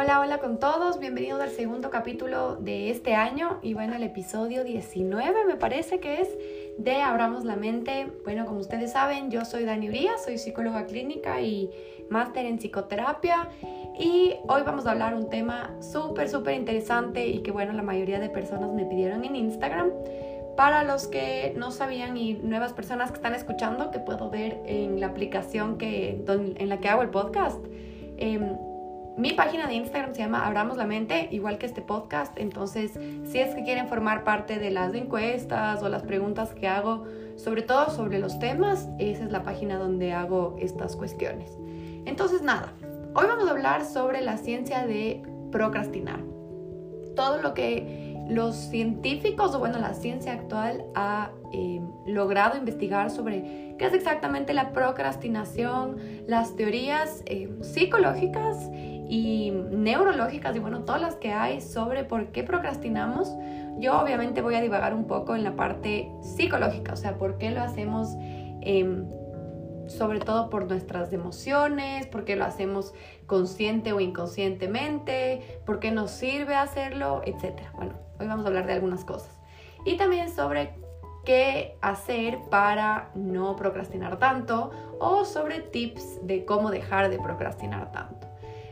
Hola, hola con todos, bienvenidos al segundo capítulo de este año y bueno, el episodio 19 me parece que es de Abramos la Mente. Bueno, como ustedes saben, yo soy Dani Urias, soy psicóloga clínica y máster en psicoterapia y hoy vamos a hablar un tema súper, súper interesante y que bueno, la mayoría de personas me pidieron en Instagram. Para los que no sabían y nuevas personas que están escuchando, que puedo ver en la aplicación que, en la que hago el podcast, eh, mi página de Instagram se llama Abramos la Mente, igual que este podcast. Entonces, si es que quieren formar parte de las encuestas o las preguntas que hago, sobre todo sobre los temas, esa es la página donde hago estas cuestiones. Entonces, nada, hoy vamos a hablar sobre la ciencia de procrastinar. Todo lo que los científicos, o bueno, la ciencia actual ha eh, logrado investigar sobre qué es exactamente la procrastinación, las teorías eh, psicológicas y neurológicas y bueno, todas las que hay sobre por qué procrastinamos. Yo obviamente voy a divagar un poco en la parte psicológica, o sea, por qué lo hacemos, em, sobre todo por nuestras emociones, por qué lo hacemos consciente o inconscientemente, por qué nos sirve hacerlo, etc. Bueno, hoy vamos a hablar de algunas cosas. Y también sobre qué hacer para no procrastinar tanto o sobre tips de cómo dejar de procrastinar tanto.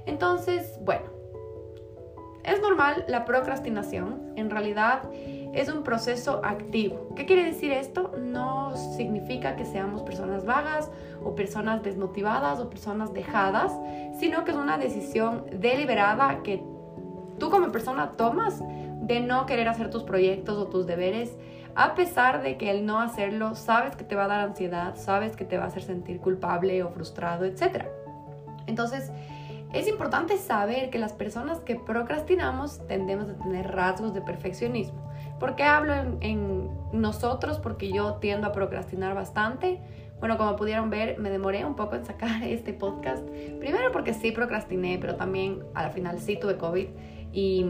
Entonces, bueno, es normal la procrastinación, en realidad es un proceso activo. ¿Qué quiere decir esto? No significa que seamos personas vagas o personas desmotivadas o personas dejadas, sino que es una decisión deliberada que tú como persona tomas de no querer hacer tus proyectos o tus deberes, a pesar de que el no hacerlo sabes que te va a dar ansiedad, sabes que te va a hacer sentir culpable o frustrado, etc. Entonces, es importante saber que las personas que procrastinamos tendemos a tener rasgos de perfeccionismo. ¿Por qué hablo en, nosotros? Porque yo tiendo a procrastinar bastante. Bueno, como pudieron ver, me demoré un poco en sacar este podcast. Primero porque sí procrastiné, pero también al final sí tuve COVID y,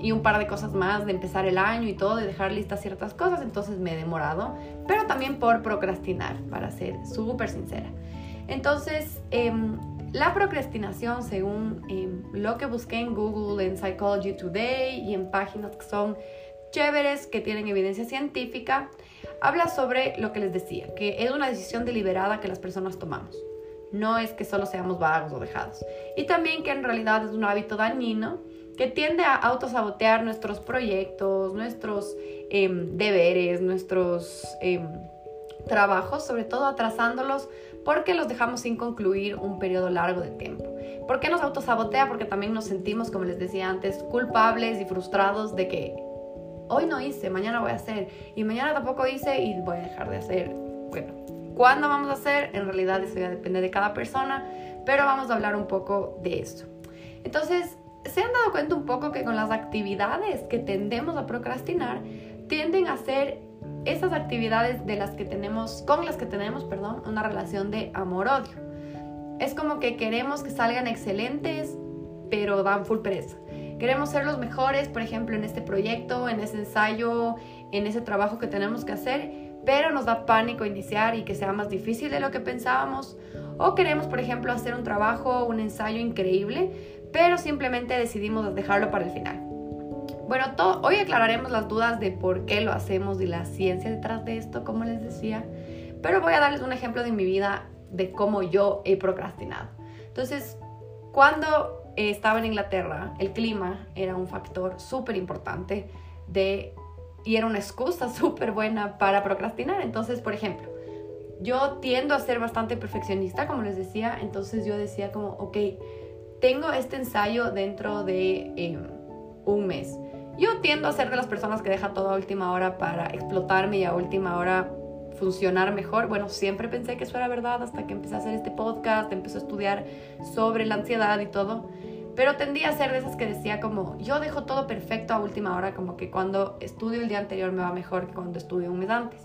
y, un par de cosas más de empezar el año y todo, de dejar listas ciertas cosas, entonces me he demorado. Pero también por procrastinar, para ser súper sincera. Entonces, eh, la procrastinación, según em, lo que busqué en Google, en Psychology Today y en páginas que son chéveres, que tienen evidencia científica, habla sobre lo que les decía, que es una decisión deliberada que las personas tomamos. No es que solo seamos vagos o dejados. Y también que en realidad es un hábito dañino que tiende a autosabotear nuestros proyectos, nuestros em, deberes, nuestros em, trabajos, sobre todo atrasándolos porque los dejamos sin concluir un periodo largo de tiempo. ¿Por qué nos autosabotea? Porque también nos sentimos, como les decía antes, culpables y frustrados de que hoy no hice, mañana voy a hacer y mañana tampoco hice y voy a dejar de hacer. Bueno, ¿cuándo vamos a hacer? En realidad eso ya depende de cada persona, pero vamos a hablar un poco de eso. Entonces, ¿se han dado cuenta un poco que con las actividades que tendemos a procrastinar tienden a ser esas actividades de las que tenemos, con las que tenemos, perdón, una relación de amor-odio. Es como que queremos que salgan excelentes, pero dan full pereza. Queremos ser los mejores, por ejemplo, en este proyecto, en ese ensayo, en ese trabajo que tenemos que hacer, pero nos da pánico iniciar y que sea más difícil de lo que pensábamos. O queremos, por ejemplo, hacer un trabajo, un ensayo increíble, pero simplemente decidimos dejarlo para el final. Bueno, hoy aclararemos las dudas de por qué lo hacemos y la ciencia detrás de esto, como les decía, pero voy a darles un ejemplo de mi vida de cómo yo he procrastinado. Entonces, cuando estaba en Inglaterra, el clima era un factor súper importante de, y era una excusa súper buena para procrastinar. Entonces, por ejemplo, yo tiendo a ser bastante perfeccionista, como les decía, entonces yo decía como, ok, tengo este ensayo dentro de em, un mes yo tiendo a ser de las personas que deja todo a última hora para explotarme y a última hora funcionar mejor. Bueno, siempre pensé que eso era verdad hasta que empecé a hacer este podcast, empecé a estudiar sobre la ansiedad y todo. Pero tendía a ser de esas que decía como, yo dejo todo perfecto a última hora, como que cuando estudio el día anterior me va mejor que cuando estudio un mes antes.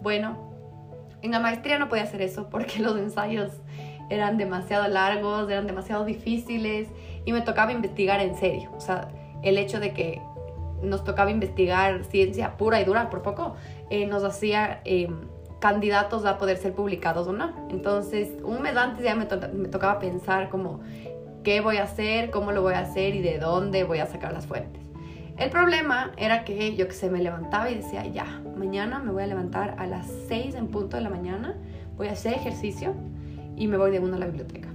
Bueno, en la maestría no podía hacer eso porque los ensayos eran demasiado largos, eran demasiado difíciles y me tocaba investigar en serio. O sea, el hecho de que nos tocaba investigar ciencia pura y dura por poco, eh, nos hacía eh, candidatos a poder ser publicados o no. Entonces, un mes antes ya me, tocaba pensar como qué voy a hacer, cómo lo voy a hacer y de dónde voy a sacar las fuentes. El problema era que yo que sé, me levantaba y decía, ya, mañana me voy a levantar a las 6 en punto de la mañana, voy a hacer ejercicio y me voy de una a la biblioteca.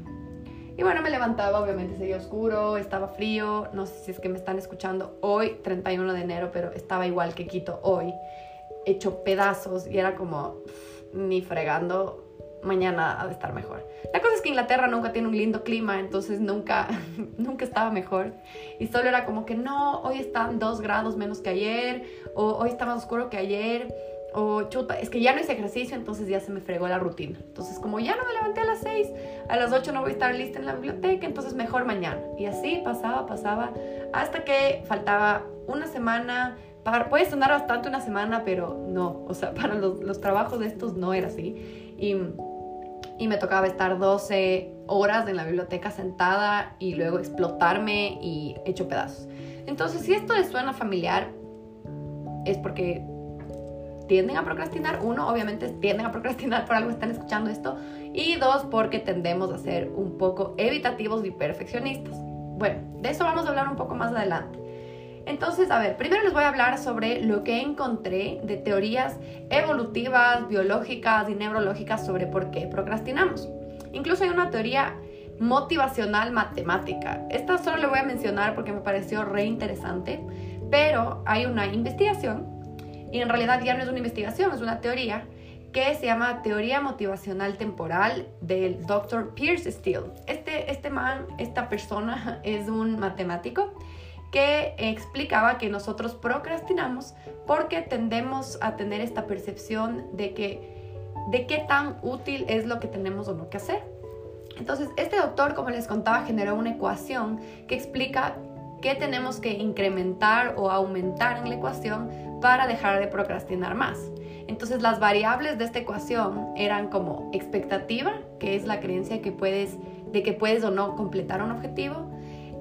Y bueno, me levantaba, obviamente seguía oscuro, estaba frío, no sé si es que me están escuchando hoy, 31 de enero, pero estaba igual que Quito hoy, hecho pedazos y era como ni fregando, mañana ha de estar mejor. La cosa es que Inglaterra nunca tiene un lindo clima, entonces nunca, nunca estaba mejor. Y solo era como que no, hoy están dos grados menos que ayer, o hoy está más oscuro que ayer o chuta, es que ya no hice ejercicio, entonces ya se me fregó la rutina. Entonces, como ya no me levanté a las 6, a las 8 no voy a estar lista en la biblioteca, entonces mejor mañana. Y así pasaba, pasaba, hasta que faltaba una semana. Puede sonar bastante una semana, pero no, o sea, para los, los trabajos de estos no era así. Y, y me tocaba estar 12 horas en la biblioteca sentada y luego explotarme y hecho pedazos. Entonces, si esto les suena familiar, es porque tienden a procrastinar. Uno, obviamente tienden a procrastinar por algo están escuchando esto. Y dos, porque tendemos a ser un poco evitativos y perfeccionistas. Bueno, de eso vamos a hablar un poco más adelante. Entonces, a ver, primero les voy a hablar sobre lo que encontré de teorías evolutivas, biológicas y neurológicas sobre por qué procrastinamos. Incluso hay una teoría motivacional matemática. Esta solo le voy a mencionar porque me pareció re interesante, pero hay una investigación y en realidad ya no es una investigación, es una teoría que se llama Teoría Motivacional Temporal del Dr. Pierce Steele. Este, este man, esta persona es un matemático que explicaba que nosotros procrastinamos porque tendemos a tener esta percepción de que de qué tan útil es lo que tenemos o no que hacer. Entonces, este doctor, como les contaba, generó una ecuación que explica qué tenemos que incrementar o aumentar en la ecuación para dejar de procrastinar más. Entonces las variables de esta ecuación eran como expectativa, que es la creencia que puedes, de que puedes o no completar un objetivo.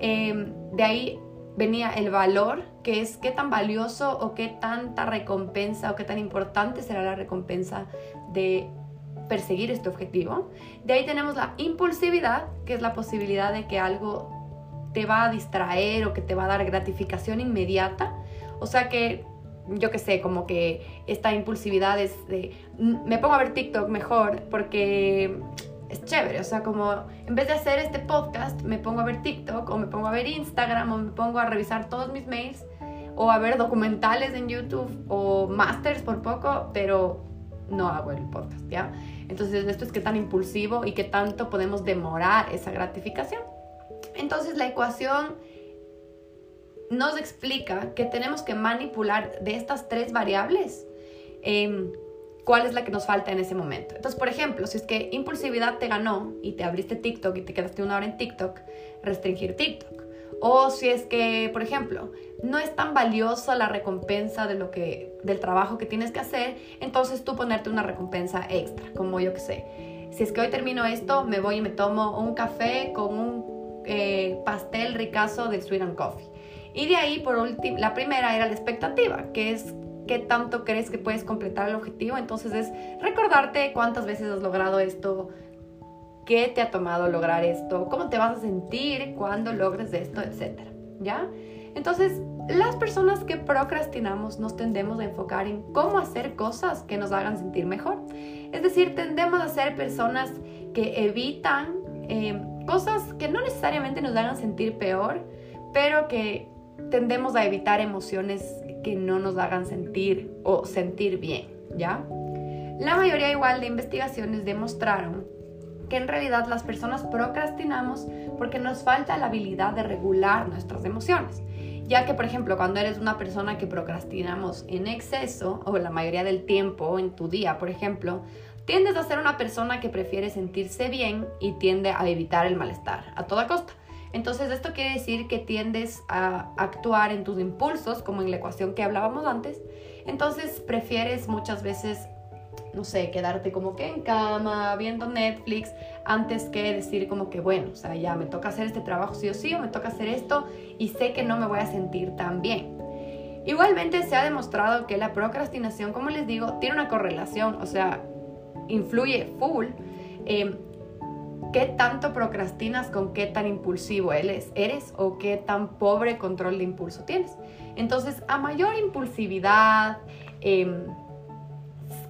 Em, de ahí venía el valor, que es qué tan valioso o qué tanta recompensa o qué tan importante será la recompensa de perseguir este objetivo. De ahí tenemos la impulsividad, que es la posibilidad de que algo te va a distraer o que te va a dar gratificación inmediata. O sea que yo qué sé, como que esta impulsividad es de, me pongo a ver TikTok mejor porque es chévere, o sea, como en vez de hacer este podcast, me pongo a ver TikTok o me pongo a ver Instagram o me pongo a revisar todos mis mails o a ver documentales en YouTube o masters por poco, pero no hago el podcast, ¿ya? Entonces, esto es qué tan impulsivo y qué tanto podemos demorar esa gratificación. Entonces, la ecuación nos explica que tenemos que manipular de estas tres variables em, cuál es la que nos falta en ese momento. Entonces, por ejemplo, si es que impulsividad te ganó y te abriste TikTok y te quedaste una hora en TikTok, restringir TikTok. O si es que, por ejemplo, no es tan valiosa la recompensa de lo que, del trabajo que tienes que hacer, entonces tú ponerte una recompensa extra, como yo que sé. Si es que hoy termino esto, me voy y me tomo un café con un eh, pastel ricazo de Sweet and Coffee. Y de ahí, por último, la primera era la expectativa, que es qué tanto crees que puedes completar el objetivo. Entonces es recordarte cuántas veces has logrado esto, qué te ha tomado lograr esto, cómo te vas a sentir cuando logres esto, etc. ¿Ya? Entonces, las personas que procrastinamos nos tendemos a enfocar en cómo hacer cosas que nos hagan sentir mejor. Es decir, tendemos a ser personas que evitan eh, cosas que no necesariamente nos hagan sentir peor, pero que tendemos a evitar emociones que no nos hagan sentir o sentir bien, ¿ya? La mayoría igual de investigaciones demostraron que en realidad las personas procrastinamos porque nos falta la habilidad de regular nuestras emociones. Ya que, por ejemplo, cuando eres una persona que procrastinamos en exceso o la mayoría del tiempo en tu día, por ejemplo, tiendes a ser una persona que prefiere sentirse bien y tiende a evitar el malestar a toda costa. Entonces esto quiere decir que tiendes a actuar en tus impulsos, como en la ecuación que hablábamos antes. Entonces prefieres muchas veces, no sé, quedarte como que en cama, viendo Netflix, antes que decir como que, bueno, o sea, ya me toca hacer este trabajo sí o sí, o me toca hacer esto y sé que no me voy a sentir tan bien. Igualmente se ha demostrado que la procrastinación, como les digo, tiene una correlación, o sea, influye full. Eh, qué tanto procrastinas con qué tan impulsivo eres, eres o qué tan pobre control de impulso tienes. Entonces, a mayor impulsividad em,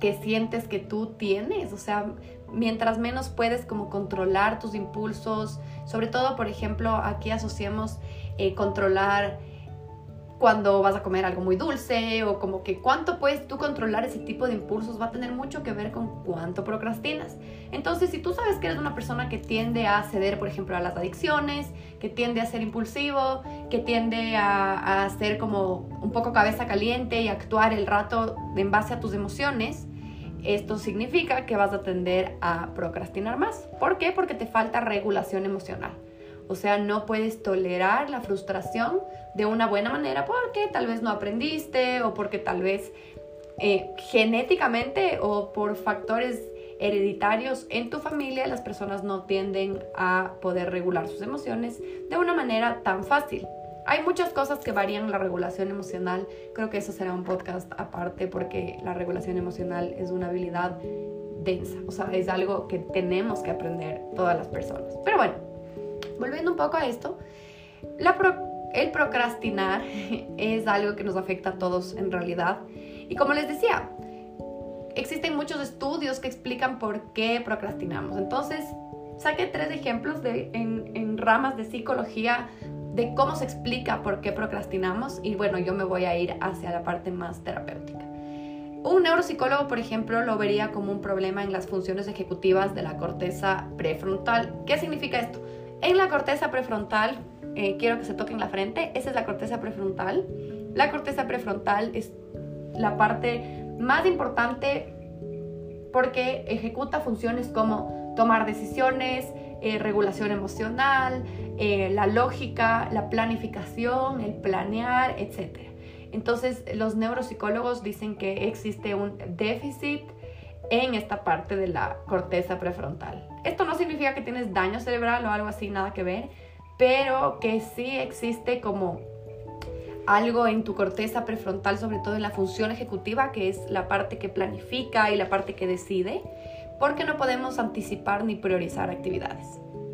que sientes que tú tienes, o sea, mientras menos puedes como controlar tus impulsos, sobre todo, por ejemplo, aquí asociamos eh, controlar cuando vas a comer algo muy dulce o como que cuánto puedes tú controlar ese tipo de impulsos va a tener mucho que ver con cuánto procrastinas. Entonces, si tú sabes que eres una persona que tiende a ceder, por ejemplo, a las adicciones, que tiende a ser impulsivo, que tiende a, a ser como un poco cabeza caliente y actuar el rato en base a tus emociones, esto significa que vas a tender a procrastinar más. ¿Por qué? Porque te falta regulación emocional. O sea, no puedes tolerar la frustración de una buena manera porque tal vez no aprendiste o porque tal vez eh, genéticamente o por factores hereditarios en tu familia las personas no tienden a poder regular sus emociones de una manera tan fácil. Hay muchas cosas que varían la regulación emocional. Creo que eso será un podcast aparte porque la regulación emocional es una habilidad densa. O sea, es algo que tenemos que aprender todas las personas. Pero bueno, volviendo un poco a esto, el procrastinar es algo que nos afecta a todos en realidad. Y como les decía, existen muchos estudios que explican por qué procrastinamos. Entonces, saqué tres ejemplos de, en, en ramas de psicología de cómo se explica por qué procrastinamos y bueno, yo me voy a ir hacia la parte más terapéutica. Un neuropsicólogo, por ejemplo, lo vería como un problema en las funciones ejecutivas de la corteza prefrontal. ¿Qué significa esto? En la corteza prefrontal, eh, quiero que se toquen la frente, esa es la corteza prefrontal. La corteza prefrontal es la parte más importante porque ejecuta funciones como tomar decisiones, eh, regulación emocional, eh, la lógica, la planificación, el planear, etc. Entonces los neuropsicólogos dicen que existe un déficit en esta parte de la corteza prefrontal. Esto no significa que tienes daño cerebral o algo así, nada que ver, pero que sí existe como algo en tu corteza prefrontal, sobre todo en la función ejecutiva, que es la parte que planifica y la parte que decide, porque no podemos anticipar ni priorizar actividades.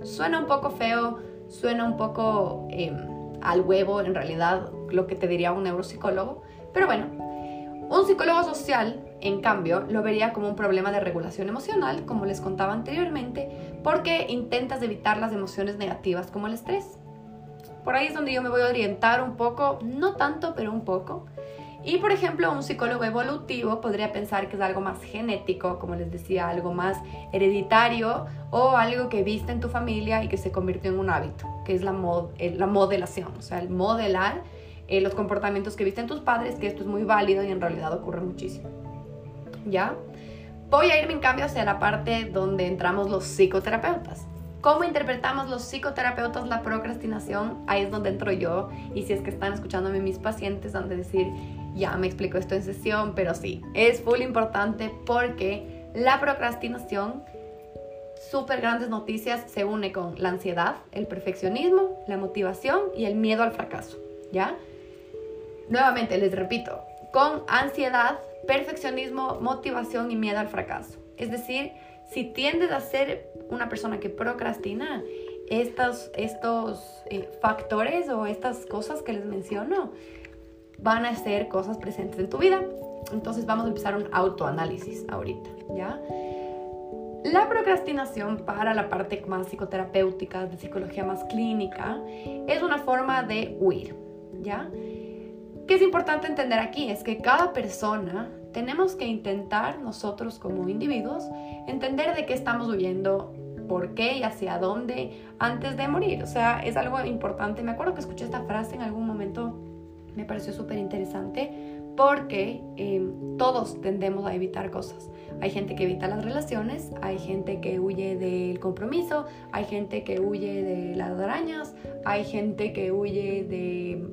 Suena un poco feo, suena un poco em, al huevo en realidad lo que te diría un neuropsicólogo, pero bueno, un psicólogo social, en cambio, lo vería como un problema de regulación emocional, como les contaba anteriormente, porque intentas evitar las emociones negativas como el estrés. Por ahí es donde yo me voy a orientar un poco, no tanto, pero un poco. Y por ejemplo, un psicólogo evolutivo podría pensar que es algo más genético, como les decía, algo más hereditario o algo que viste en tu familia y que se convirtió en un hábito, que es la, eh, la modelación, o sea, el modelar eh, los comportamientos que viste en tus padres, que esto es muy válido y en realidad ocurre muchísimo. ¿Ya? Voy a irme en cambio hacia la parte donde entramos los psicoterapeutas. ¿Cómo interpretamos los psicoterapeutas la procrastinación? Ahí es donde entro yo. Y si es que están escuchándome mis pacientes, han de decir, ya me explico esto en sesión, pero sí, es full importante porque la procrastinación, súper grandes noticias, se une con la ansiedad, el perfeccionismo, la motivación y el miedo al fracaso, ¿ya? Nuevamente, les repito, con ansiedad, perfeccionismo, motivación y miedo al fracaso. Es decir, si tiendes a ser una persona que procrastina, estos, estos eh, factores o estas cosas que les menciono van a ser cosas presentes en tu vida. Entonces vamos a empezar un autoanálisis ahorita, ¿ya? La procrastinación para la parte más psicoterapéutica, de psicología más clínica, es una forma de huir, ¿ya? ¿Qué es importante entender aquí? Es que cada persona tenemos que intentar nosotros como individuos entender de qué estamos huyendo, por qué y hacia dónde antes de morir. O sea, es algo importante. Me acuerdo que escuché esta frase en algún momento me pareció súper interesante porque em, todos tendemos a evitar cosas. Hay gente que evita las relaciones, hay gente que huye del compromiso, hay gente que huye de las arañas, hay gente que huye de,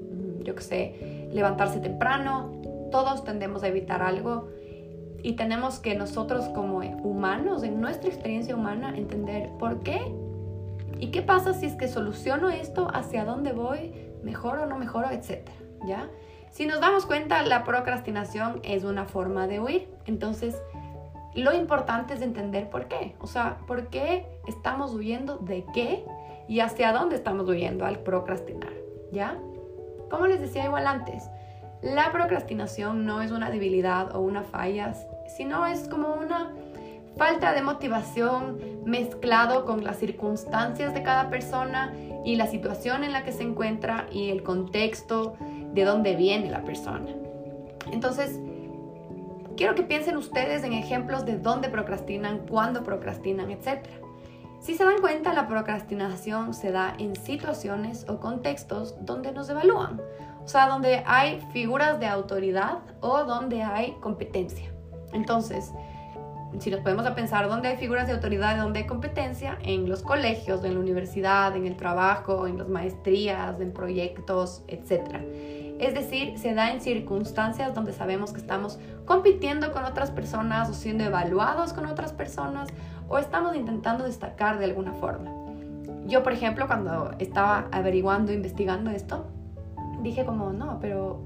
yo qué sé, levantarse temprano. Todos tendemos a evitar algo y tenemos que nosotros como humanos, en nuestra experiencia humana, entender por qué y qué pasa si es que soluciono esto, hacia dónde voy, mejoro o no mejoro, etcétera. Si nos damos cuenta, la procrastinación es una forma de huir. Entonces, lo importante es entender por qué. O sea, por qué estamos huyendo de qué y hacia dónde estamos huyendo al procrastinar. ¿Ya? Como les decía igual antes, la procrastinación no es una debilidad o una falla, sino es como una falta de motivación mezclado con las circunstancias de cada persona y la situación en la que se encuentra y el contexto de dónde viene la persona. Entonces, quiero que piensen ustedes en ejemplos de dónde procrastinan, cuándo procrastinan, etc. Si se dan cuenta, la procrastinación se da en situaciones o contextos donde nos evalúan, o sea, donde hay figuras de autoridad o donde hay competencia. Entonces, si nos podemos a pensar dónde hay figuras de autoridad dónde hay competencia, en los colegios, en la universidad, en el trabajo, en las maestrías, en proyectos, etc. Es decir, se da en circunstancias donde sabemos que estamos compitiendo con otras personas o siendo evaluados con otras personas o estamos intentando destacar de alguna forma. Yo, por ejemplo, cuando estaba averiguando, investigando esto, dije como, no, pero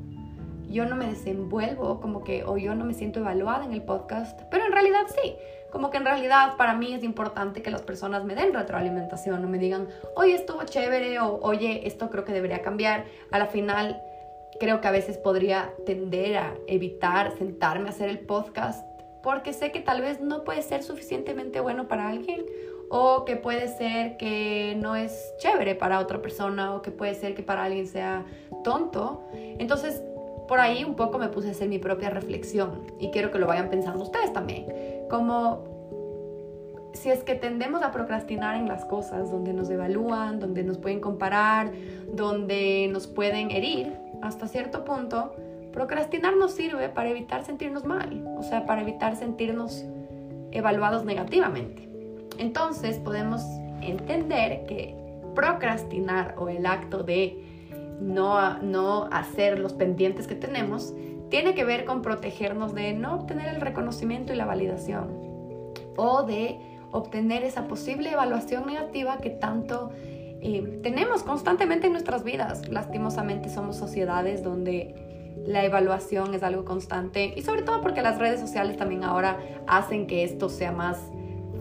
yo no me desenvuelvo como que, o yo no me siento evaluada en el podcast, pero en realidad sí, como que en realidad para mí es importante que las personas me den retroalimentación o me digan, oye, estuvo chévere o oye, esto creo que debería cambiar. A la final creo que a veces podría tender a evitar sentarme a hacer el podcast porque sé que tal vez no puede ser suficientemente bueno para alguien o que puede ser que no es chévere para otra persona o que puede ser que para alguien sea tonto. Entonces, por ahí un poco me puse a hacer mi propia reflexión y quiero que lo vayan pensando ustedes también. Como si es que tendemos a procrastinar en las cosas donde nos evalúan, donde nos pueden comparar, donde nos pueden herir, hasta cierto punto, procrastinar nos sirve para evitar sentirnos mal, o sea, para evitar sentirnos evaluados negativamente. Entonces podemos entender que procrastinar o el acto de no, no hacer los pendientes que tenemos tiene que ver con protegernos de no obtener el reconocimiento y la validación o de obtener esa posible evaluación negativa que tanto eh, tenemos constantemente en nuestras vidas. Lastimosamente somos sociedades donde la evaluación es algo constante y sobre todo porque las redes sociales también ahora hacen que esto sea más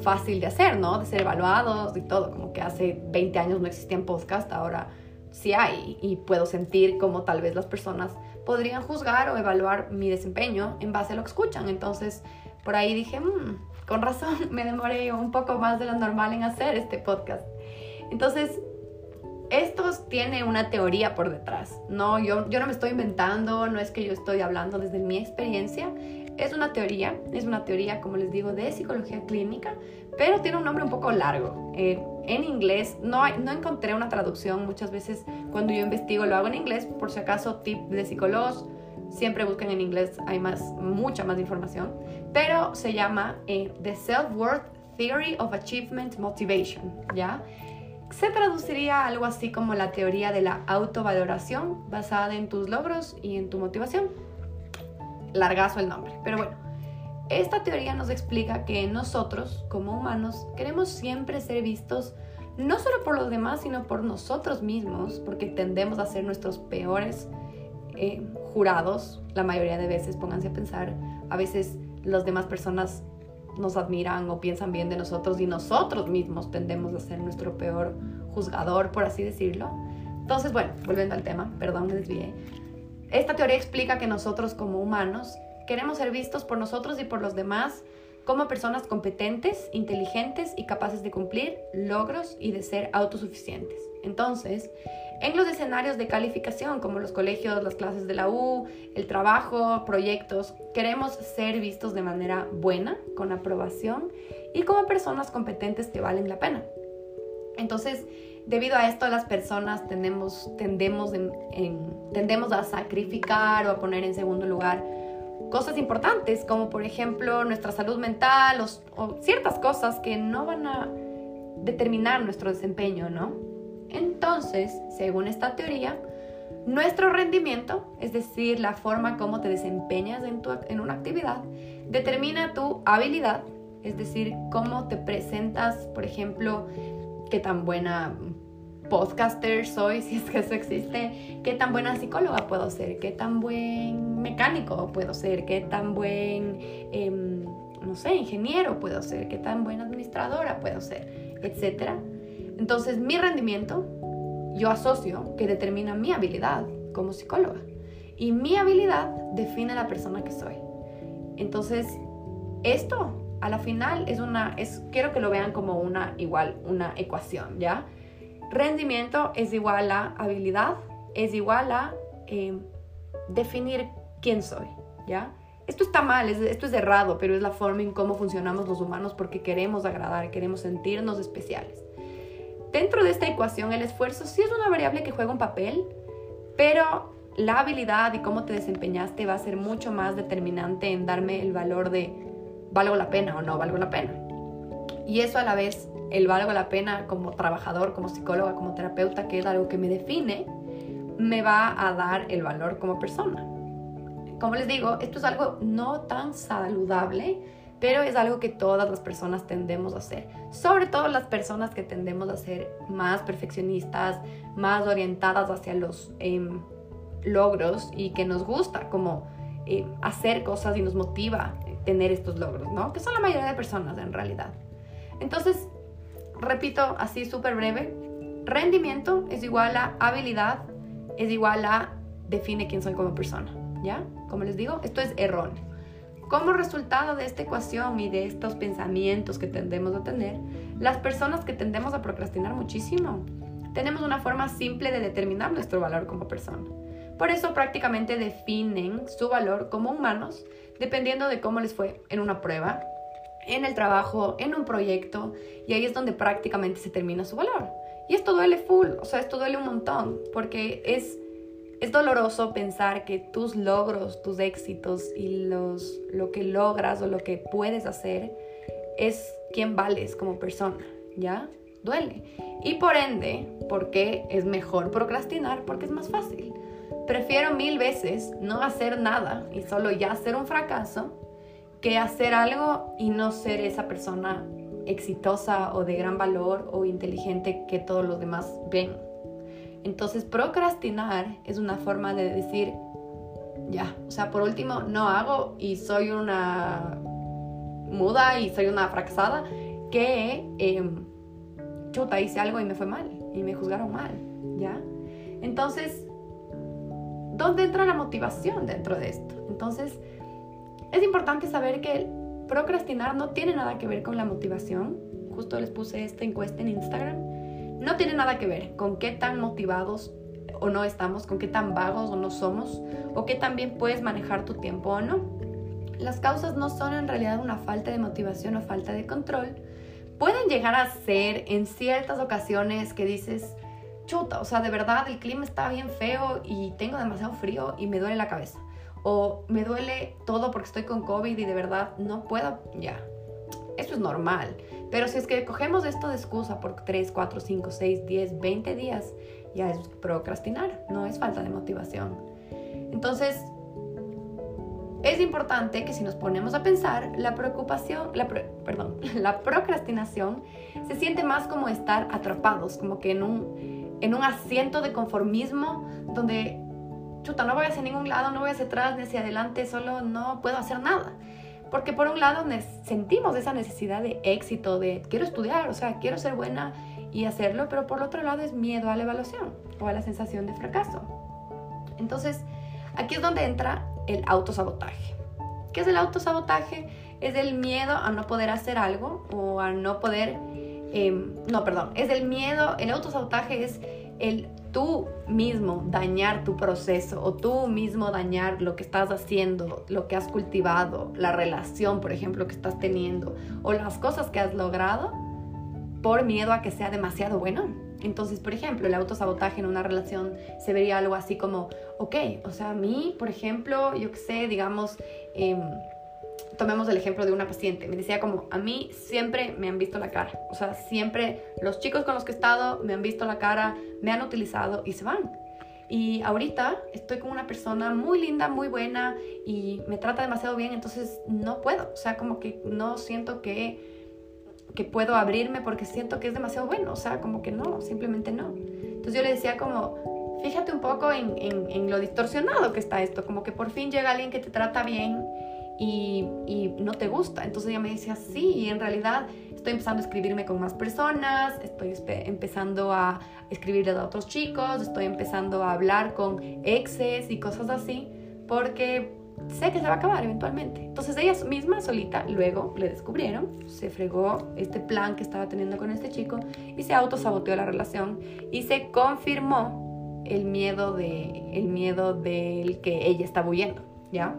fácil de hacer, ¿no? De ser evaluados y todo, como que hace 20 años no existían podcast, ahora sí hay y puedo sentir como tal vez las personas podrían juzgar o evaluar mi desempeño en base a lo que escuchan. Entonces, por ahí dije, mm, con razón, me demoré un poco más de lo normal en hacer este podcast. Entonces, esto tiene una teoría por detrás. No, yo, yo no me estoy inventando, no es que yo estoy hablando desde mi experiencia. Es una teoría, es una teoría, como les digo, de psicología clínica, pero tiene un nombre un poco largo. Eh, en inglés, no, no encontré una traducción. Muchas veces cuando yo investigo lo hago en inglés, por si acaso, tip de psicólogos, siempre busquen en inglés, hay más, mucha más información. Pero se llama eh, The Self-Worth Theory of Achievement Motivation, ¿ya? Se traduciría algo así como la teoría de la autovaloración basada en tus logros y en tu motivación. Largazo el nombre, pero bueno. Esta teoría nos explica que nosotros, como humanos, queremos siempre ser vistos no solo por los demás, sino por nosotros mismos, porque tendemos a ser nuestros peores eh, jurados la mayoría de veces, pónganse a pensar, a veces las demás personas nos admiran o piensan bien de nosotros y nosotros mismos tendemos a ser nuestro peor juzgador, por así decirlo. Entonces, bueno, volviendo al tema, perdón, me desvié. Esta teoría explica que nosotros como humanos queremos ser vistos por nosotros y por los demás como personas competentes, inteligentes y capaces de cumplir logros y de ser autosuficientes. Entonces, en los escenarios de calificación como los colegios, las clases de la U, el trabajo, proyectos, queremos ser vistos de manera buena, con aprobación y como personas competentes que valen la pena. Entonces, debido a esto, las personas tendemos, tendemos, a sacrificar o a poner en segundo lugar cosas importantes, como por ejemplo nuestra salud mental o ciertas cosas que no van a determinar nuestro desempeño, ¿no? Entonces, según esta teoría, nuestro rendimiento, es decir, la forma como te desempeñas en, en una actividad, determina tu habilidad, es decir, cómo te presentas, por ejemplo, qué tan buena podcaster soy, si es que eso existe, qué tan buena psicóloga puedo ser, qué tan buen mecánico puedo ser, qué tan buen, em, no sé, ingeniero puedo ser, qué tan buena administradora puedo ser, etc. Entonces, mi rendimiento, yo asocio que determina mi habilidad como psicóloga. Y mi habilidad define la persona que soy. Entonces, esto a la final es una, es, quiero que lo vean como una igual, una ecuación, ¿ya? Rendimiento es igual a habilidad, es igual a em, definir quién soy, ¿ya? Esto está mal, esto es errado, pero es la forma en cómo funcionamos los humanos porque queremos agradar, queremos sentirnos especiales. Dentro de esta ecuación, el esfuerzo sí es una variable que juega un papel, pero la habilidad y cómo te desempeñaste va a ser mucho más determinante en darme el valor de valgo la pena o no valgo la pena. Y eso a la vez, el valgo la pena como trabajador, como psicóloga, como terapeuta, que es algo que me define, me va a dar el valor como persona. Como les digo, esto es algo no tan saludable, pero es algo que todas las personas tendemos a hacer. Sobre todo las personas que tendemos a ser más perfeccionistas, más orientadas hacia los em, logros y que nos gusta como eh, hacer cosas y nos motiva tener estos logros, ¿no? Que son la mayoría de personas en realidad. Entonces, repito así súper breve, rendimiento es igual a habilidad, es igual a define quién soy como persona, ¿ya? Como les digo, esto es erróneo. Como resultado de esta ecuación y de estos pensamientos que tendemos a tener, las personas que tendemos a procrastinar muchísimo, tenemos una forma simple de determinar nuestro valor como persona. Por eso prácticamente definen su valor como humanos dependiendo de cómo les fue en una prueba, en el trabajo, en un proyecto, y ahí es donde prácticamente se termina su valor. Y esto duele full, o sea, esto duele un montón, porque es, es doloroso pensar que tus logros, tus éxitos y los, lo que logras o lo que puedes hacer es quien vales como persona, ¿ya? Duele. Y por ende, ¿por qué es mejor procrastinar? Porque es más fácil. Prefiero mil veces no hacer nada y solo ya ser un fracaso que hacer algo y no ser esa persona exitosa o de gran valor o inteligente que todos los demás ven. Entonces procrastinar es una forma de decir, ya, o sea, por último, no hago y soy una muda y soy una fracasada que, eh, chuta, hice algo y me fue mal y me juzgaron mal, ¿ya? Entonces, ¿Dónde entra la motivación dentro de esto? Entonces, es importante saber que procrastinar no tiene nada que ver con la motivación. Justo les puse esta encuesta en Instagram. No tiene nada que ver con qué tan motivados o no estamos, con qué tan vagos o no somos, o qué tan bien puedes manejar tu tiempo o no. Las causas no son en realidad una falta de motivación o falta de control. Pueden llegar a ser en ciertas ocasiones que dices, chuta, o sea, de verdad el clima está bien feo y tengo demasiado frío y me duele la cabeza. O me duele todo porque estoy con COVID y de verdad no puedo, ya. Eso es normal. Pero si es que cogemos esto de excusa por 3, 4, 5, 6, 10, 20 días, ya es procrastinar, no es falta de motivación. Entonces, es importante que si nos ponemos a pensar, la preocupación, la perdón, la procrastinación se siente más como estar atrapados, como que en un en un asiento de conformismo donde, chuta, no voy hacia ningún lado, no voy hacia atrás ni hacia adelante, solo no puedo hacer nada. Porque por un lado sentimos esa necesidad de éxito, de quiero estudiar, o sea, quiero ser buena y hacerlo, pero por otro lado es miedo a la evaluación o a la sensación de fracaso. Entonces, aquí es donde entra el autosabotaje. ¿Qué es el autosabotaje? Es el miedo a no poder hacer algo o a no poder Em, no, perdón, es el miedo, el autosabotaje es el tú mismo dañar tu proceso o tú mismo dañar lo que estás haciendo, lo que has cultivado, la relación, por ejemplo, que estás teniendo o las cosas que has logrado por miedo a que sea demasiado bueno. Entonces, por ejemplo, el autosabotaje en una relación se vería algo así como, ok, o sea, a mí, por ejemplo, yo qué sé, digamos, eh, tomemos el ejemplo de una paciente, me decía como, a mí siempre me han visto la cara, o sea, siempre los chicos con los que he estado me han visto la cara, me han utilizado y se van. Y ahorita estoy con una persona muy linda, muy buena y me trata demasiado bien, entonces no puedo, o sea, como que no siento que, que puedo abrirme porque siento que es demasiado bueno, o sea, como que no, simplemente no. Entonces yo le decía como, fíjate un poco en, en, en lo distorsionado que está esto, como que por fin llega alguien que te trata bien y, no te gusta. Entonces ella me decía, sí, y en realidad estoy empezando a escribirme con más personas, estoy empezando a escribirle a otros chicos, estoy empezando a hablar con exes y cosas así, porque sé que se va a acabar eventualmente. Entonces ella misma, solita, luego le descubrieron, se fregó este plan que estaba teniendo con este chico y se autosaboteó la relación y se confirmó el miedo de el miedo del que ella estaba huyendo, ¿ya?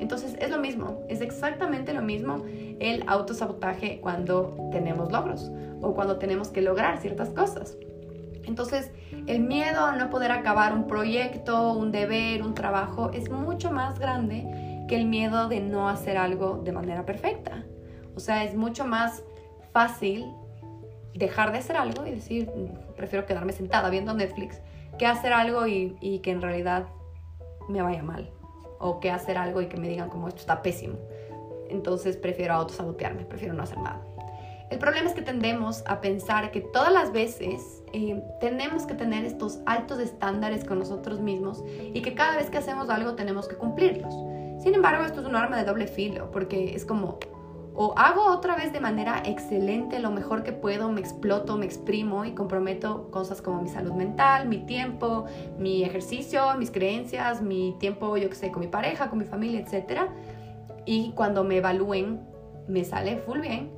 Entonces es lo mismo, es exactamente lo mismo el autosabotaje cuando tenemos logros o cuando tenemos que lograr ciertas cosas. Entonces, el miedo a no poder acabar un proyecto, un deber, un trabajo es mucho más grande que el miedo de no hacer algo de manera perfecta. O sea, es mucho más fácil dejar de hacer algo y decir, prefiero quedarme sentada viendo Netflix, que hacer algo y, y que en realidad me vaya mal. O que hacer algo y que me digan como esto está pésimo. Entonces prefiero autosabotearme, prefiero no hacer nada. El problema es que tendemos a pensar que todas las veces eh, tenemos que tener estos altos estándares con nosotros mismos y que cada vez que hacemos algo tenemos que cumplirlos. Sin embargo, esto es un arma de doble filo porque es como o hago otra vez de manera excelente lo mejor que puedo, me exploto, me exprimo y comprometo cosas como mi salud mental, mi tiempo, mi ejercicio, mis creencias, mi tiempo, yo que sé, con mi pareja, con mi familia, etc. Y cuando me evalúen, me sale full bien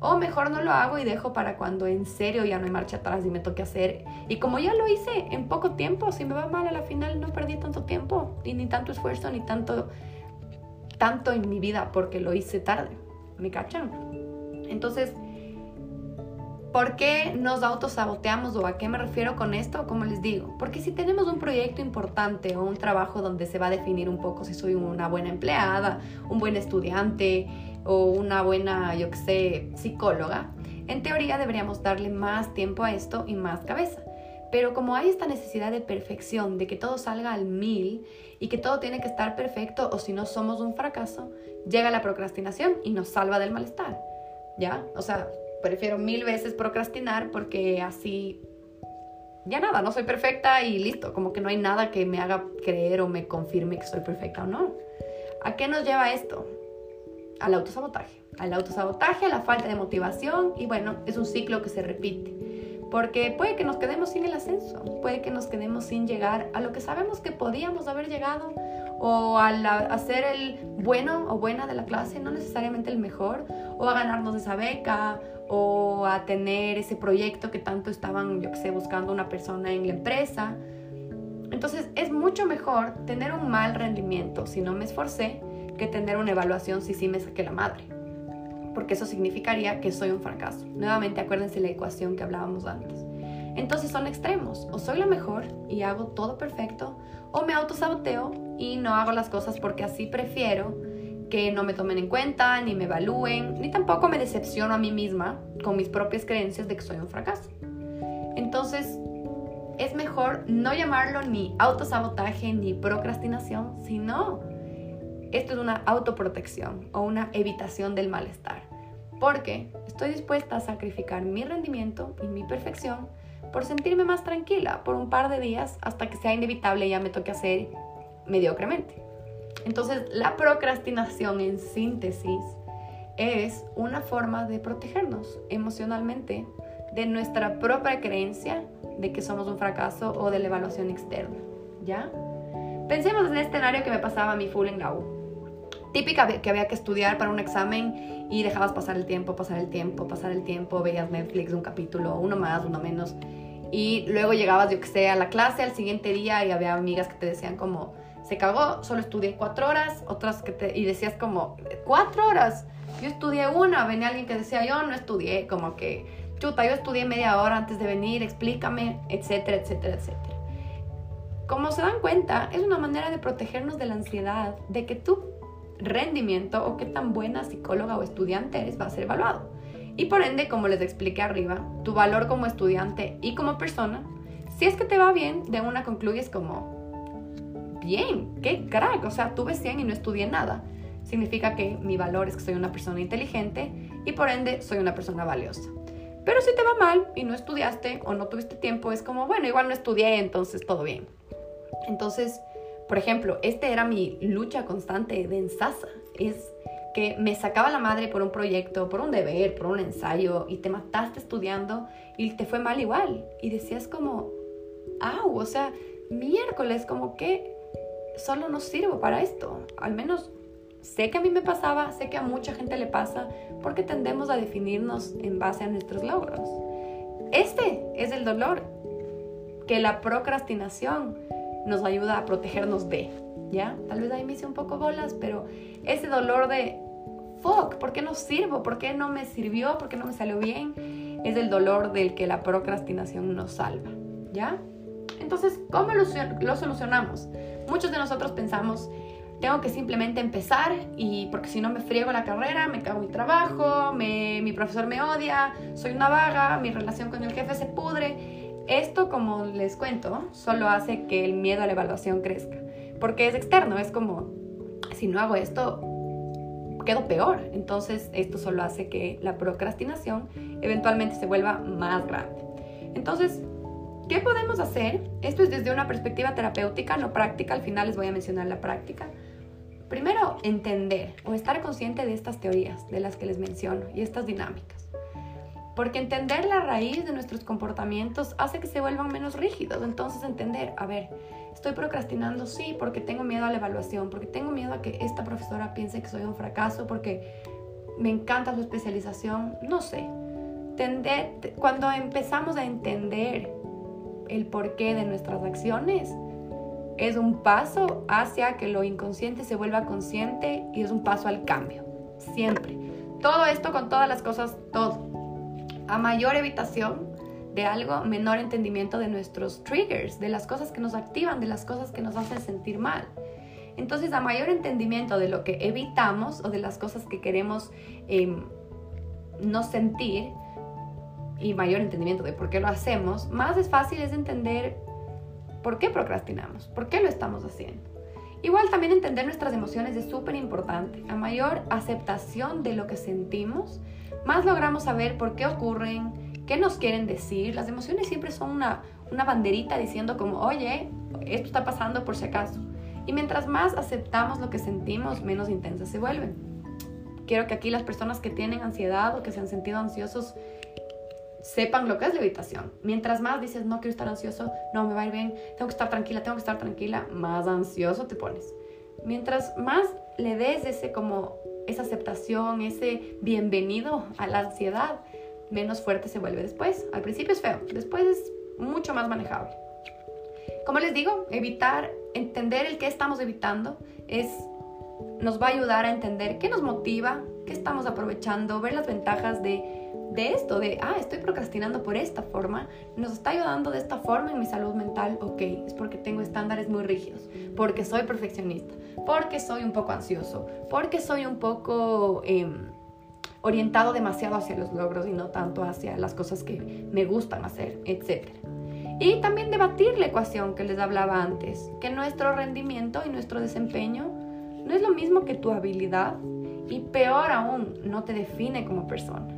o mejor no lo hago y dejo para cuando en serio ya no hay marcha atrás y me toque hacer. Y como ya lo hice en poco tiempo, si me va mal a la final no perdí tanto tiempo, ni tanto esfuerzo, ni tanto, tanto en mi vida porque lo hice tarde. ¿Me cachan? Entonces, ¿por qué nos autosaboteamos o a qué me refiero con esto? Como les digo, porque si tenemos un proyecto importante o un trabajo donde se va a definir un poco si soy una buena empleada, un buen estudiante, o una buena, yo sé, psicóloga, en teoría deberíamos darle más tiempo a esto y más cabeza. Pero como hay esta necesidad de perfección, de que todo salga al mil y que todo tiene que estar perfecto o si no somos un fracaso, llega la procrastinación y nos salva del malestar. ¿Ya? O sea, prefiero mil veces procrastinar porque así ya nada, no soy perfecta y listo, como que no hay nada que me haga creer o me confirme que soy perfecta o no. ¿A qué nos lleva esto? al autosabotaje. Al autosabotaje, a la falta de motivación y bueno, es un ciclo que se repite. Porque puede que nos quedemos sin el ascenso, puede que nos quedemos sin llegar a lo que sabemos que podíamos haber llegado o al hacer el bueno o buena de la clase, no necesariamente el mejor, o a ganarnos esa beca o a tener ese proyecto que tanto estaban, yo que sé, buscando una persona en la empresa. Entonces es mucho mejor tener un mal rendimiento si no me esforcé que tener una evaluación si sí me saqué la madre, porque eso significaría que soy un fracaso. Nuevamente acuérdense la ecuación que hablábamos antes. Entonces son extremos, o soy la mejor y hago todo perfecto, o me autosaboteo y no hago las cosas porque así prefiero que no me tomen en cuenta, ni me evalúen, ni tampoco me decepciono a mí misma con mis propias creencias de que soy un fracaso. Entonces, es mejor no llamarlo ni autosabotaje ni procrastinación, sino esto es una autoprotección o una evitación del malestar, porque estoy dispuesta a sacrificar mi rendimiento y mi perfección por sentirme más tranquila por un par de días hasta que sea inevitable y ya me toque hacer mediocremente. Entonces, la procrastinación en síntesis es una forma de protegernos emocionalmente de nuestra propia creencia de que somos un fracaso o de la evaluación externa, ¿ya? Pensemos en el escenario que me pasaba mi full en la U típica que había que estudiar para un examen y dejabas pasar el tiempo, pasar el tiempo, pasar el tiempo, veías Netflix un capítulo, uno más, uno menos. Y luego llegabas, yo que sé, a la clase al siguiente día y había amigas que te decían como, se cagó, solo estudié cuatro horas, otras que te... Y decías como, cuatro horas, yo estudié una, venía alguien que decía, yo no estudié, como que, chuta, yo estudié media hora antes de venir, explícame, etcétera, etcétera, etcétera. Como se dan cuenta, es una manera de protegernos de la ansiedad, de que tú rendimiento o qué tan buena psicóloga o estudiante eres va a ser evaluado. Y por ende, como les expliqué arriba, tu valor como estudiante y como persona, si es que te va bien, de una concluyes como, bien, qué crack, o sea, tuve 100 y no estudié nada. Significa que mi valor es que soy una persona inteligente y por ende soy una persona valiosa. Pero si te va mal y no estudiaste o no tuviste tiempo, es como, bueno, igual no estudié, entonces todo bien. Entonces, por ejemplo, este era mi lucha constante de ensasa. Es que me sacaba la madre por un proyecto, por un deber, por un ensayo y te mataste estudiando y te fue mal igual. Y decías como, au, o sea, miércoles, como que solo no sirvo para esto. Al menos sé que a mí me pasaba, sé que a mucha gente le pasa, porque tendemos a definirnos en base a nuestros logros. Este es el dolor que la procrastinación nos ayuda a protegernos de, ¿ya? Tal vez ahí me hice un poco bolas, pero ese dolor de, fuck, ¿por qué no sirvo? ¿Por qué no me sirvió? ¿Por qué no me salió bien? Es el dolor del que la procrastinación nos salva, ¿ya? Entonces, ¿cómo lo, solucionamos? Muchos de nosotros pensamos, tengo que simplemente empezar y porque si no me friego la carrera, me cago mi trabajo, mi profesor me odia, soy una vaga, mi relación con el jefe se pudre. Esto, como les cuento, solo hace que el miedo a la evaluación crezca, porque es externo, es como, si no hago esto, quedo peor. Entonces, esto solo hace que la procrastinación eventualmente se vuelva más grande. Entonces, ¿qué podemos hacer? Esto es desde una perspectiva terapéutica, no práctica, al final les voy a mencionar la práctica. Primero, entender o estar consciente de estas teorías de las que les menciono y estas dinámicas. Porque entender la raíz de nuestros comportamientos hace que se vuelvan menos rígidos. Entonces entender, a ver, estoy procrastinando, sí, porque tengo miedo a la evaluación, porque tengo miedo a que esta profesora piense que soy un fracaso, porque me encanta su especialización, no sé. cuando empezamos a entender el porqué de nuestras acciones, es un paso hacia que lo inconsciente se vuelva consciente y es un paso al cambio, siempre. Todo esto con todas las cosas, todo a mayor evitación de algo, menor entendimiento de nuestros triggers, de las cosas que nos activan, de las cosas que nos hacen sentir mal. Entonces, a mayor entendimiento de lo que evitamos o de las cosas que queremos em, no sentir y mayor entendimiento de por qué lo hacemos, más es fácil es entender por qué procrastinamos, por qué lo estamos haciendo. Igual también entender nuestras emociones es súper importante. A mayor aceptación de lo que sentimos, más logramos saber por qué ocurren, qué nos quieren decir. Las emociones siempre son una, una banderita diciendo como, oye, esto está pasando por si acaso. Y mientras más aceptamos lo que sentimos, menos intensas se vuelven. Quiero que aquí las personas que tienen ansiedad o que se han sentido ansiosos sepan lo que es la evitación. Mientras más dices, no quiero estar ansioso, no me va a ir bien, tengo que estar tranquila, tengo que estar tranquila, más ansioso te pones. Mientras más le des ese como esa aceptación, ese bienvenido a la ansiedad, menos fuerte se vuelve después. Al principio es feo, después es mucho más manejable. Como les digo, evitar, entender el que estamos evitando es nos va a ayudar a entender qué nos motiva, qué estamos aprovechando, ver las ventajas de de esto, de, ah, estoy procrastinando por esta forma, nos está ayudando de esta forma en mi salud mental, ok, es porque tengo estándares muy rígidos, porque soy perfeccionista, porque soy un poco ansioso, porque soy un poco em, orientado demasiado hacia los logros y no tanto hacia las cosas que me gustan hacer, etc. Y también debatir la ecuación que les hablaba antes, que nuestro rendimiento y nuestro desempeño no es lo mismo que tu habilidad y peor aún, no te define como persona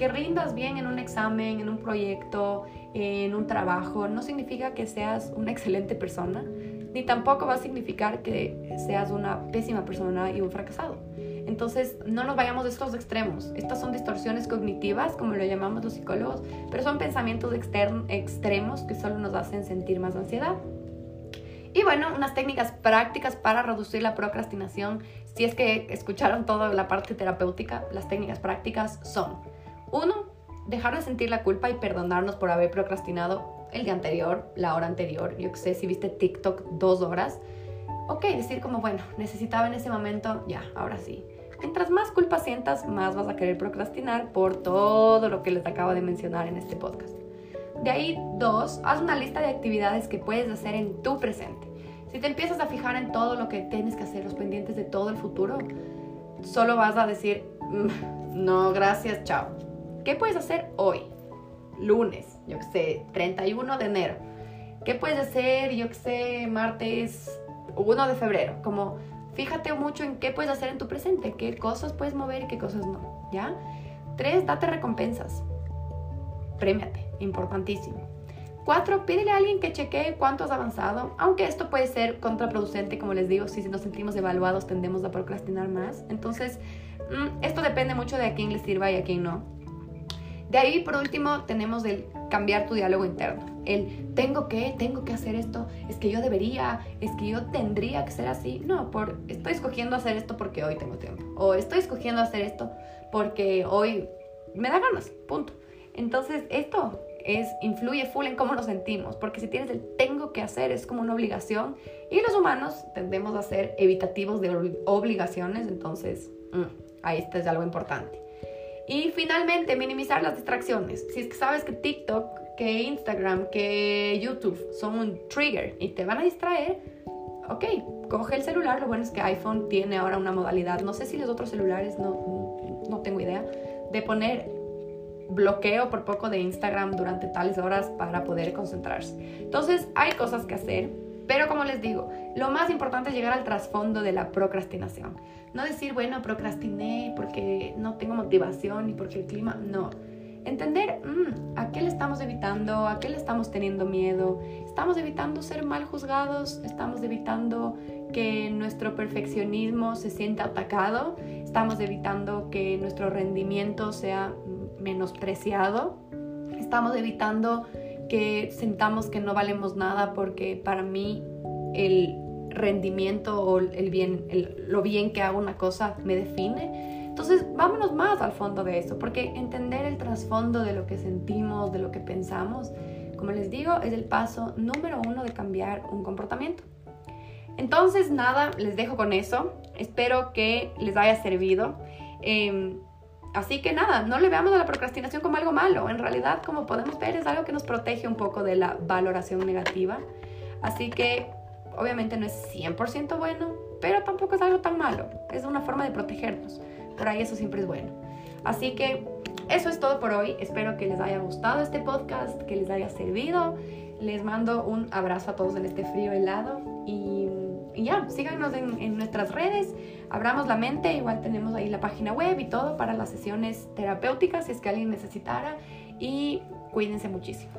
que rindas bien en un examen, en un proyecto, en un trabajo, no significa que seas una excelente persona, ni tampoco va a significar que seas una pésima persona y un fracasado. Entonces, no nos vayamos de estos extremos. Estas son distorsiones cognitivas, como lo llamamos los psicólogos, pero son pensamientos extremos que solo nos hacen sentir más ansiedad. Y bueno, unas técnicas prácticas para reducir la procrastinación. Si es que escucharon toda la parte terapéutica, las técnicas prácticas son uno, dejar de sentir la culpa y perdonarnos por haber procrastinado el día anterior, la hora anterior. Yo que sé, si viste TikTok dos horas. Ok, decir como, bueno, necesitaba en ese momento, ya, ahora sí. Mientras más culpa sientas, más vas a querer procrastinar por todo lo que les acabo de mencionar en este podcast. De ahí, dos, haz una lista de actividades que puedes hacer en tu presente. Si te empiezas a fijar en todo lo que tienes que hacer, los pendientes de todo el futuro, solo vas a decir, mm, no, gracias, chao. ¿Qué puedes hacer hoy? Lunes, yo que sé, 31 de enero. ¿Qué puedes hacer, yo que sé, martes 1 de febrero? Como fíjate mucho en qué puedes hacer en tu presente, qué cosas puedes mover y qué cosas no, ¿ya? Tres, date recompensas. Premiate, importantísimo. Cuatro, pídele a alguien que chequee cuánto has avanzado, aunque esto puede ser contraproducente, como les digo, si nos sentimos evaluados tendemos a procrastinar más. Entonces, mm, esto depende mucho de a quién le sirva y a quién no. De ahí, por último, tenemos el cambiar tu diálogo interno. El tengo que, tengo que hacer esto, es que yo debería, es que yo tendría que ser así. No, por estoy escogiendo hacer esto porque hoy tengo tiempo. O estoy escogiendo hacer esto porque hoy me da ganas, punto. Entonces, esto es, influye full en cómo nos sentimos, porque si tienes el tengo que hacer, es como una obligación, y los humanos tendemos a ser evitativos de obligaciones, entonces mm, ahí está es algo importante. Y finalmente, minimizar las distracciones. Si es que sabes que TikTok, que Instagram, que YouTube son un trigger y te van a distraer, ok, coge el celular. Lo bueno es que iPhone tiene ahora una modalidad, no sé si los otros celulares, no, no tengo idea, de poner bloqueo por poco de Instagram durante tales horas para poder concentrarse. Entonces hay cosas que hacer, pero como les digo, lo más importante es llegar al trasfondo de la procrastinación. No decir, bueno, procrastiné porque no tengo motivación y porque el clima, no. Entender mm, a qué le estamos evitando, a qué le estamos teniendo miedo. Estamos evitando ser mal juzgados, estamos evitando que nuestro perfeccionismo se sienta atacado, estamos evitando que nuestro rendimiento sea menospreciado. Estamos evitando que sentamos que no valemos nada porque para mí el rendimiento o el bien, lo bien que hago una cosa me define. Entonces, vámonos más al fondo de eso, porque entender el trasfondo de lo que sentimos, de lo que pensamos, como les digo, es el paso número uno de cambiar un comportamiento. Entonces, nada, les dejo con eso. Espero que les haya servido. Em, Así que nada, no le veamos a la procrastinación como algo malo. En realidad, como podemos ver, es algo que nos protege un poco de la valoración negativa. Así que obviamente no es 100% bueno, pero tampoco es algo tan malo. Es una forma de protegernos. Por ahí eso siempre es bueno. Así que eso es todo por hoy. Espero que les haya gustado este podcast, que les haya servido. Les mando un abrazo a todos en este frío helado y ya, síganos en, nuestras redes, abramos la mente, igual tenemos ahí la página web y todo para las sesiones terapéuticas si es que alguien necesitara y cuídense muchísimo.